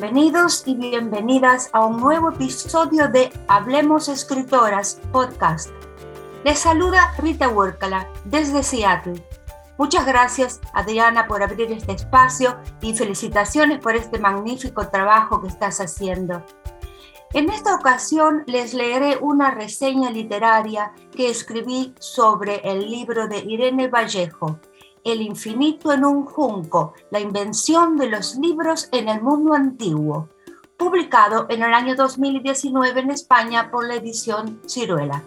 Bienvenidos y bienvenidas a un nuevo episodio de Hablemos Escritoras podcast. Les saluda Rita Huércala desde Seattle. Muchas gracias, Adriana, por abrir este espacio y felicitaciones por este magnífico trabajo que estás haciendo. En esta ocasión les leeré una reseña literaria que escribí sobre el libro de Irene Vallejo, El infinito en un junco, la invención de los libros en el mundo antiguo, publicado en el año 2019 en España por la edición Ciruela.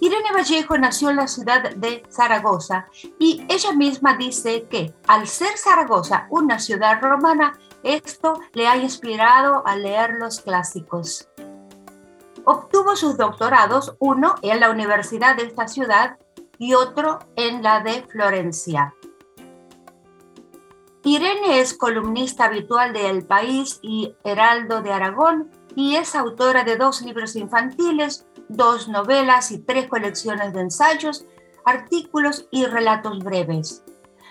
Irene Vallejo nació en la ciudad de Zaragoza y ella misma dice que al ser Zaragoza una ciudad romana, esto le ha inspirado a leer los clásicos. Obtuvo sus doctorados, uno en la universidad de esta ciudad y otro en la de Florencia. Irene es columnista habitual de El País y Heraldo de Aragón y es autora de dos libros infantiles, dos novelas y tres colecciones de ensayos, artículos y relatos breves.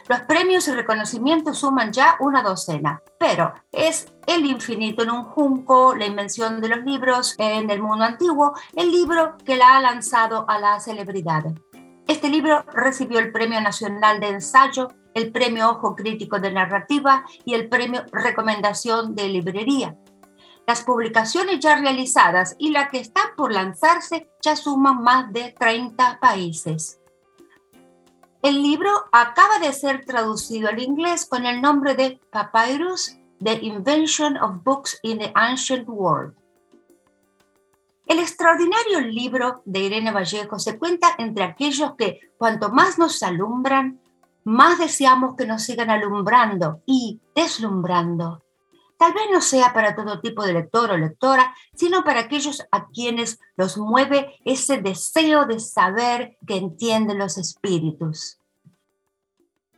Los premios y reconocimientos suman ya una docena, pero es El infinito en un junco, la invención de los libros en el mundo antiguo, el libro que la ha lanzado a la celebridad. Este libro recibió el Premio Nacional de Ensayo, el Premio Ojo Crítico de Narrativa y el Premio Recomendación de Librería. Las publicaciones ya realizadas y la que está por lanzarse ya suman más de 30 países. El libro acaba de ser traducido al inglés con el nombre de Papyrus, The Invention of Books in the Ancient World. El extraordinario libro de Irene Vallejo se cuenta entre aquellos que cuanto más nos alumbran, más deseamos que nos sigan alumbrando y deslumbrando. Tal vez no sea para todo tipo de lector o lectora, sino para aquellos a quienes los mueve ese deseo de saber que entienden los espíritus.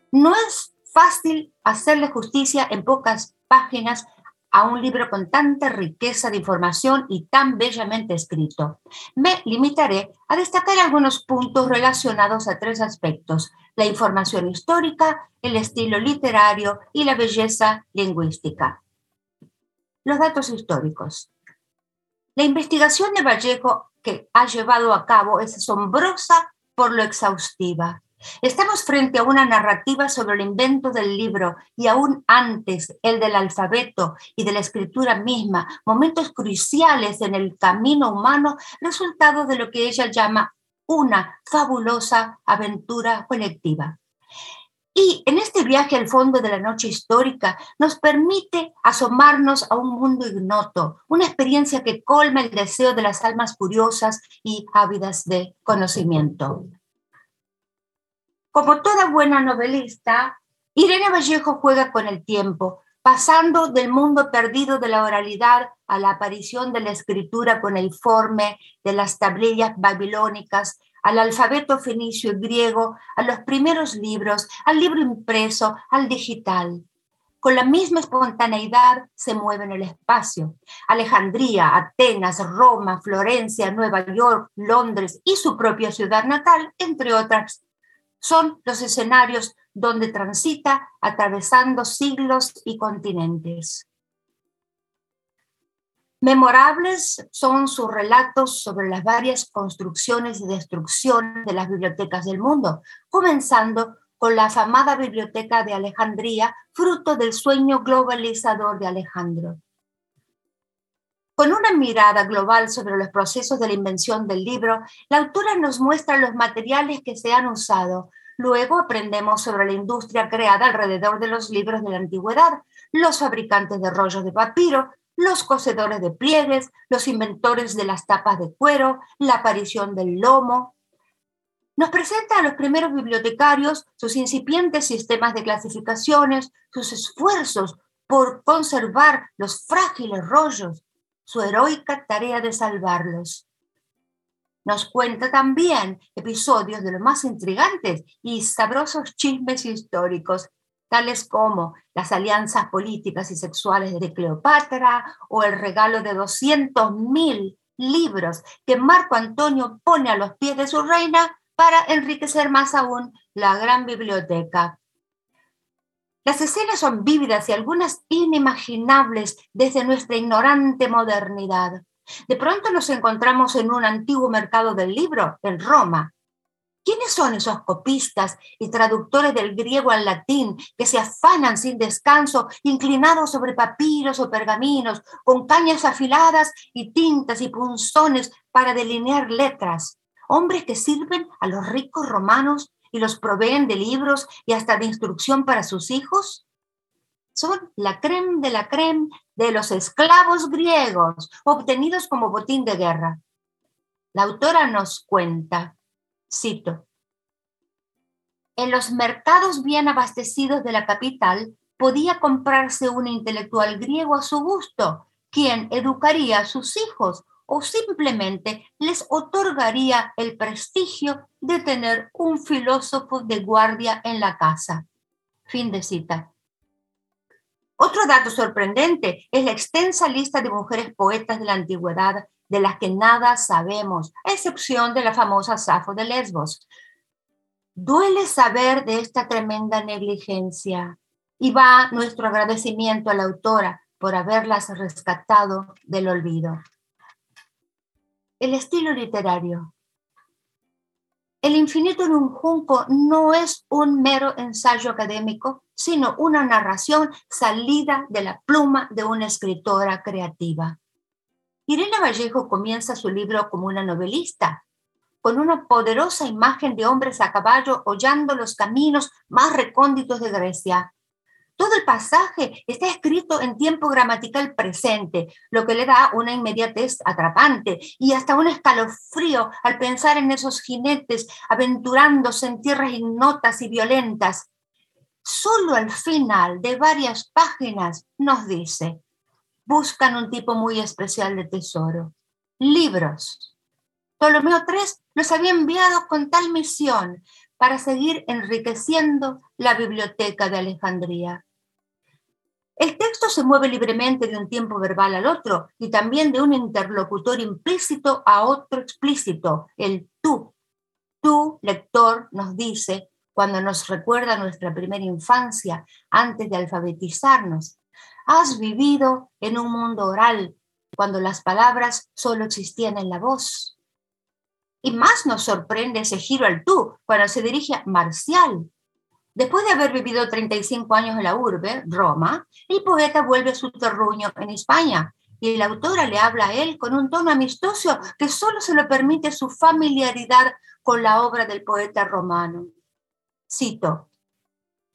No es fácil hacerle justicia en pocas páginas a un libro con tanta riqueza de información y tan bellamente escrito. Me limitaré a destacar algunos puntos relacionados a tres aspectos, la información histórica, el estilo literario y la belleza lingüística. Los datos históricos. La investigación de Vallejo que ha llevado a cabo es asombrosa por lo exhaustiva. Estamos frente a una narrativa sobre el invento del libro y aún antes el del alfabeto y de la escritura misma, momentos cruciales en el camino humano, resultado de lo que ella llama una fabulosa aventura colectiva. Y en este viaje al fondo de la noche histórica nos permite asomarnos a un mundo ignoto, una experiencia que colma el deseo de las almas curiosas y ávidas de conocimiento. Como toda buena novelista, Irene Vallejo juega con el tiempo, pasando del mundo perdido de la oralidad a la aparición de la escritura con el forme de las tablillas babilónicas al alfabeto fenicio y griego, a los primeros libros, al libro impreso, al digital. Con la misma espontaneidad se mueve en el espacio. Alejandría, Atenas, Roma, Florencia, Nueva York, Londres y su propia ciudad natal, entre otras, son los escenarios donde transita atravesando siglos y continentes. Memorables son sus relatos sobre las varias construcciones y destrucciones de las bibliotecas del mundo, comenzando con la afamada biblioteca de Alejandría, fruto del sueño globalizador de Alejandro. Con una mirada global sobre los procesos de la invención del libro, la autora nos muestra los materiales que se han usado. Luego aprendemos sobre la industria creada alrededor de los libros de la antigüedad, los fabricantes de rollos de papiro, los cocedores de pliegues, los inventores de las tapas de cuero, la aparición del lomo. Nos presenta a los primeros bibliotecarios, sus incipientes sistemas de clasificaciones, sus esfuerzos por conservar los frágiles rollos, su heroica tarea de salvarlos. Nos cuenta también episodios de los más intrigantes y sabrosos chismes históricos tales como las alianzas políticas y sexuales de Cleopatra o el regalo de 200.000 libros que Marco Antonio pone a los pies de su reina para enriquecer más aún la gran biblioteca. Las escenas son vívidas y algunas inimaginables desde nuestra ignorante modernidad. De pronto nos encontramos en un antiguo mercado del libro, en Roma. ¿Quiénes son esos copistas y traductores del griego al latín que se afanan sin descanso, inclinados sobre papiros o pergaminos, con cañas afiladas y tintas y punzones para delinear letras? Hombres que sirven a los ricos romanos y los proveen de libros y hasta de instrucción para sus hijos? Son la creme de la creme de los esclavos griegos obtenidos como botín de guerra. La autora nos cuenta, cito, en los mercados bien abastecidos de la capital podía comprarse un intelectual griego a su gusto, quien educaría a sus hijos o simplemente les otorgaría el prestigio de tener un filósofo de guardia en la casa. Fin de cita. Otro dato sorprendente es la extensa lista de mujeres poetas de la antigüedad de las que nada sabemos, a excepción de la famosa Safo de Lesbos. Duele saber de esta tremenda negligencia y va nuestro agradecimiento a la autora por haberlas rescatado del olvido. El estilo literario. El infinito en un junco no es un mero ensayo académico, sino una narración salida de la pluma de una escritora creativa. Irene Vallejo comienza su libro como una novelista, con una poderosa imagen de hombres a caballo hollando los caminos más recónditos de Grecia, todo el pasaje está escrito en tiempo gramatical presente, lo que le da una inmediatez atrapante y hasta un escalofrío al pensar en esos jinetes aventurándose en tierras ignotas y violentas. Solo al final de varias páginas nos dice, buscan un tipo muy especial de tesoro, libros. Ptolomeo III los había enviado con tal misión para seguir enriqueciendo la biblioteca de Alejandría. El texto se mueve libremente de un tiempo verbal al otro y también de un interlocutor implícito a otro explícito, el tú. Tú, lector, nos dice cuando nos recuerda nuestra primera infancia antes de alfabetizarnos. Has vivido en un mundo oral cuando las palabras solo existían en la voz. Y más nos sorprende ese giro al tú cuando se dirige a Marcial, Después de haber vivido 35 años en la urbe, Roma, el poeta vuelve a su terruño en España y la autora le habla a él con un tono amistoso que solo se lo permite su familiaridad con la obra del poeta romano. Cito,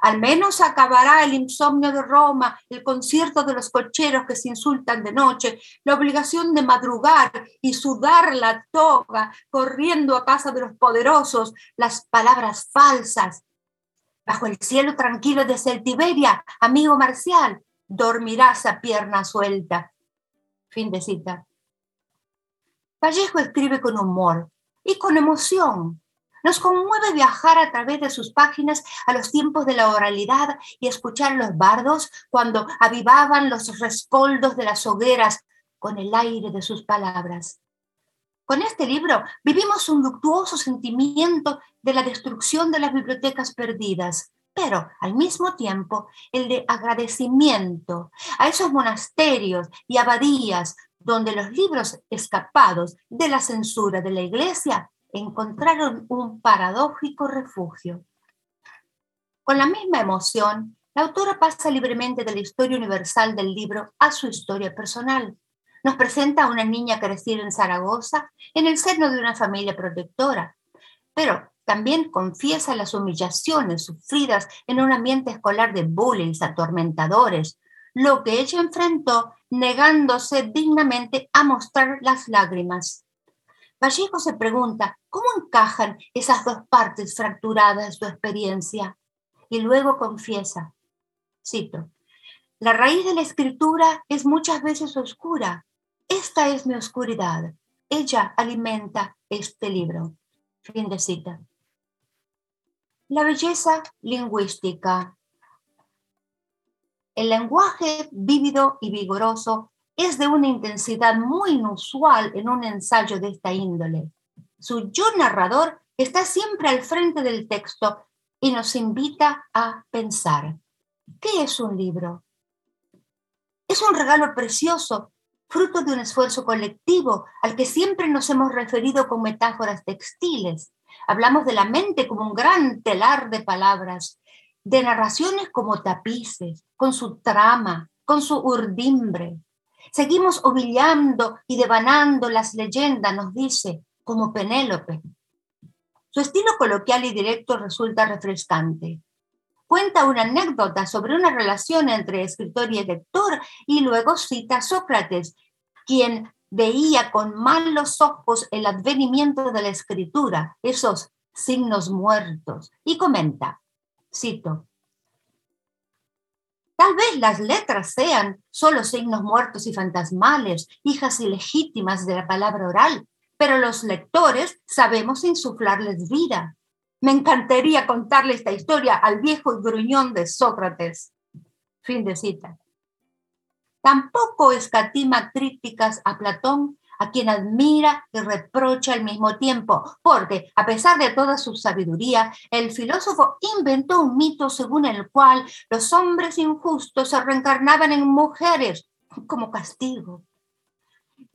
al menos acabará el insomnio de Roma, el concierto de los cocheros que se insultan de noche, la obligación de madrugar y sudar la toga corriendo a casa de los poderosos, las palabras falsas, Bajo el cielo tranquilo de Celtiberia, amigo Marcial, dormirás a pierna suelta. Fin de cita. Vallejo escribe con humor y con emoción. Nos conmueve viajar a través de sus páginas a los tiempos de la oralidad y escuchar los bardos cuando avivaban los rescoldos de las hogueras con el aire de sus palabras. Con este libro vivimos un luctuoso sentimiento de la destrucción de las bibliotecas perdidas, pero al mismo tiempo el de agradecimiento a esos monasterios y abadías donde los libros escapados de la censura de la Iglesia encontraron un paradójico refugio. Con la misma emoción, la autora pasa libremente de la historia universal del libro a su historia personal nos presenta a una niña crecida en Zaragoza en el seno de una familia protectora, pero también confiesa las humillaciones sufridas en un ambiente escolar de bullying atormentadores, lo que ella enfrentó negándose dignamente a mostrar las lágrimas. Vallejo se pregunta cómo encajan esas dos partes fracturadas de su experiencia y luego confiesa, cito, la raíz de la escritura es muchas veces oscura, esta es mi oscuridad. Ella alimenta este libro. Fin de cita. La belleza lingüística. El lenguaje vívido y vigoroso es de una intensidad muy inusual en un ensayo de esta índole. Su yo narrador está siempre al frente del texto y nos invita a pensar. ¿Qué es un libro? Es un regalo precioso, fruto de un esfuerzo colectivo al que siempre nos hemos referido con metáforas textiles. Hablamos de la mente como un gran telar de palabras, de narraciones como tapices, con su trama, con su urdimbre. Seguimos ovillando y devanando las leyendas, nos dice, como Penélope. Su estilo coloquial y directo resulta refrescante. Cuenta una anécdota sobre una relación entre escritor y lector y luego cita a Sócrates, quien veía con malos ojos el advenimiento de la escritura, esos signos muertos, y comenta, cito, Tal vez las letras sean solo signos muertos y fantasmales, hijas ilegítimas de la palabra oral, pero los lectores sabemos insuflarles vida. Me encantaría contarle esta historia al viejo y gruñón de Sócrates. Fin de cita. Tampoco escatima críticas a Platón, a quien admira y reprocha al mismo tiempo, porque a pesar de toda su sabiduría, el filósofo inventó un mito según el cual los hombres injustos se reencarnaban en mujeres como castigo.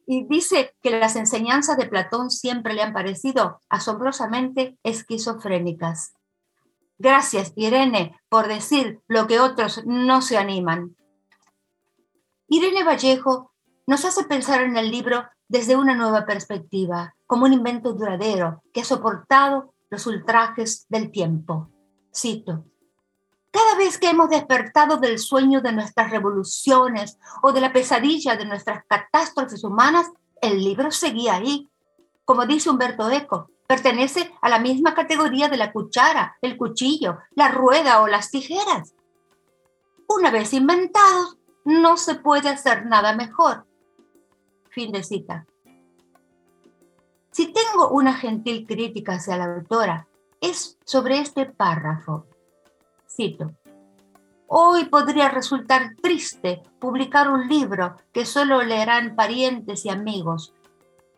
Y dice que las enseñanzas de Platón siempre le han parecido asombrosamente esquizofrénicas. Gracias, Irene, por decir lo que otros no se animan. Irene Vallejo nos hace pensar en el libro desde una nueva perspectiva, como un invento duradero que ha soportado los ultrajes del tiempo. Cito, cada vez que hemos despertado del sueño de nuestras revoluciones o de la pesadilla de nuestras catástrofes humanas, el libro seguía ahí. Como dice Humberto Eco, pertenece a la misma categoría de la cuchara, el cuchillo, la rueda o las tijeras. Una vez inventados, no se puede hacer nada mejor. Fin de cita. Si tengo una gentil crítica hacia la autora, es sobre este párrafo. Cito. Hoy podría resultar triste publicar un libro que solo leerán parientes y amigos.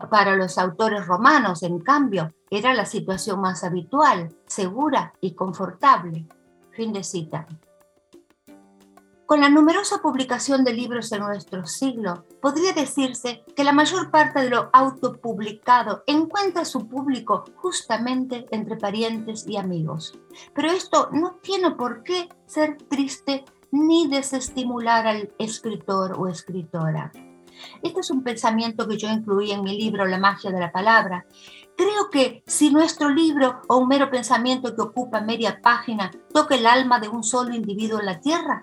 Para los autores romanos, en cambio, era la situación más habitual, segura y confortable. Fin de cita. Con la numerosa publicación de libros en nuestro siglo, podría decirse que la mayor parte de lo autopublicado encuentra su público justamente entre parientes y amigos. Pero esto no tiene por qué ser triste ni desestimular al escritor o escritora. Este es un pensamiento que yo incluí en mi libro La magia de la palabra. Creo que si nuestro libro o un mero pensamiento que ocupa media página toca el alma de un solo individuo en la Tierra,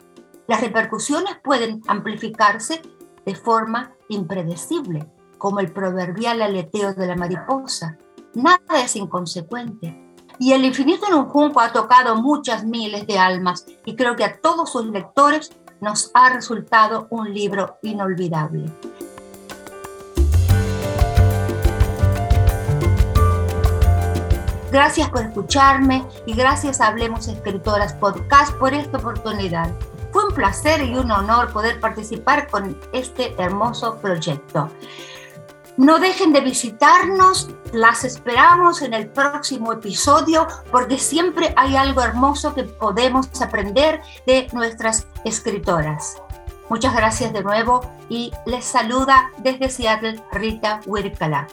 las repercusiones pueden amplificarse de forma impredecible, como el proverbial aleteo de la mariposa. Nada es inconsecuente. Y el infinito en un junco ha tocado muchas miles de almas y creo que a todos sus lectores nos ha resultado un libro inolvidable. Gracias por escucharme y gracias a Hablemos Escritoras Podcast por esta oportunidad. Fue un placer y un honor poder participar con este hermoso proyecto. No dejen de visitarnos, las esperamos en el próximo episodio porque siempre hay algo hermoso que podemos aprender de nuestras escritoras. Muchas gracias de nuevo y les saluda desde Seattle Rita Wirkala.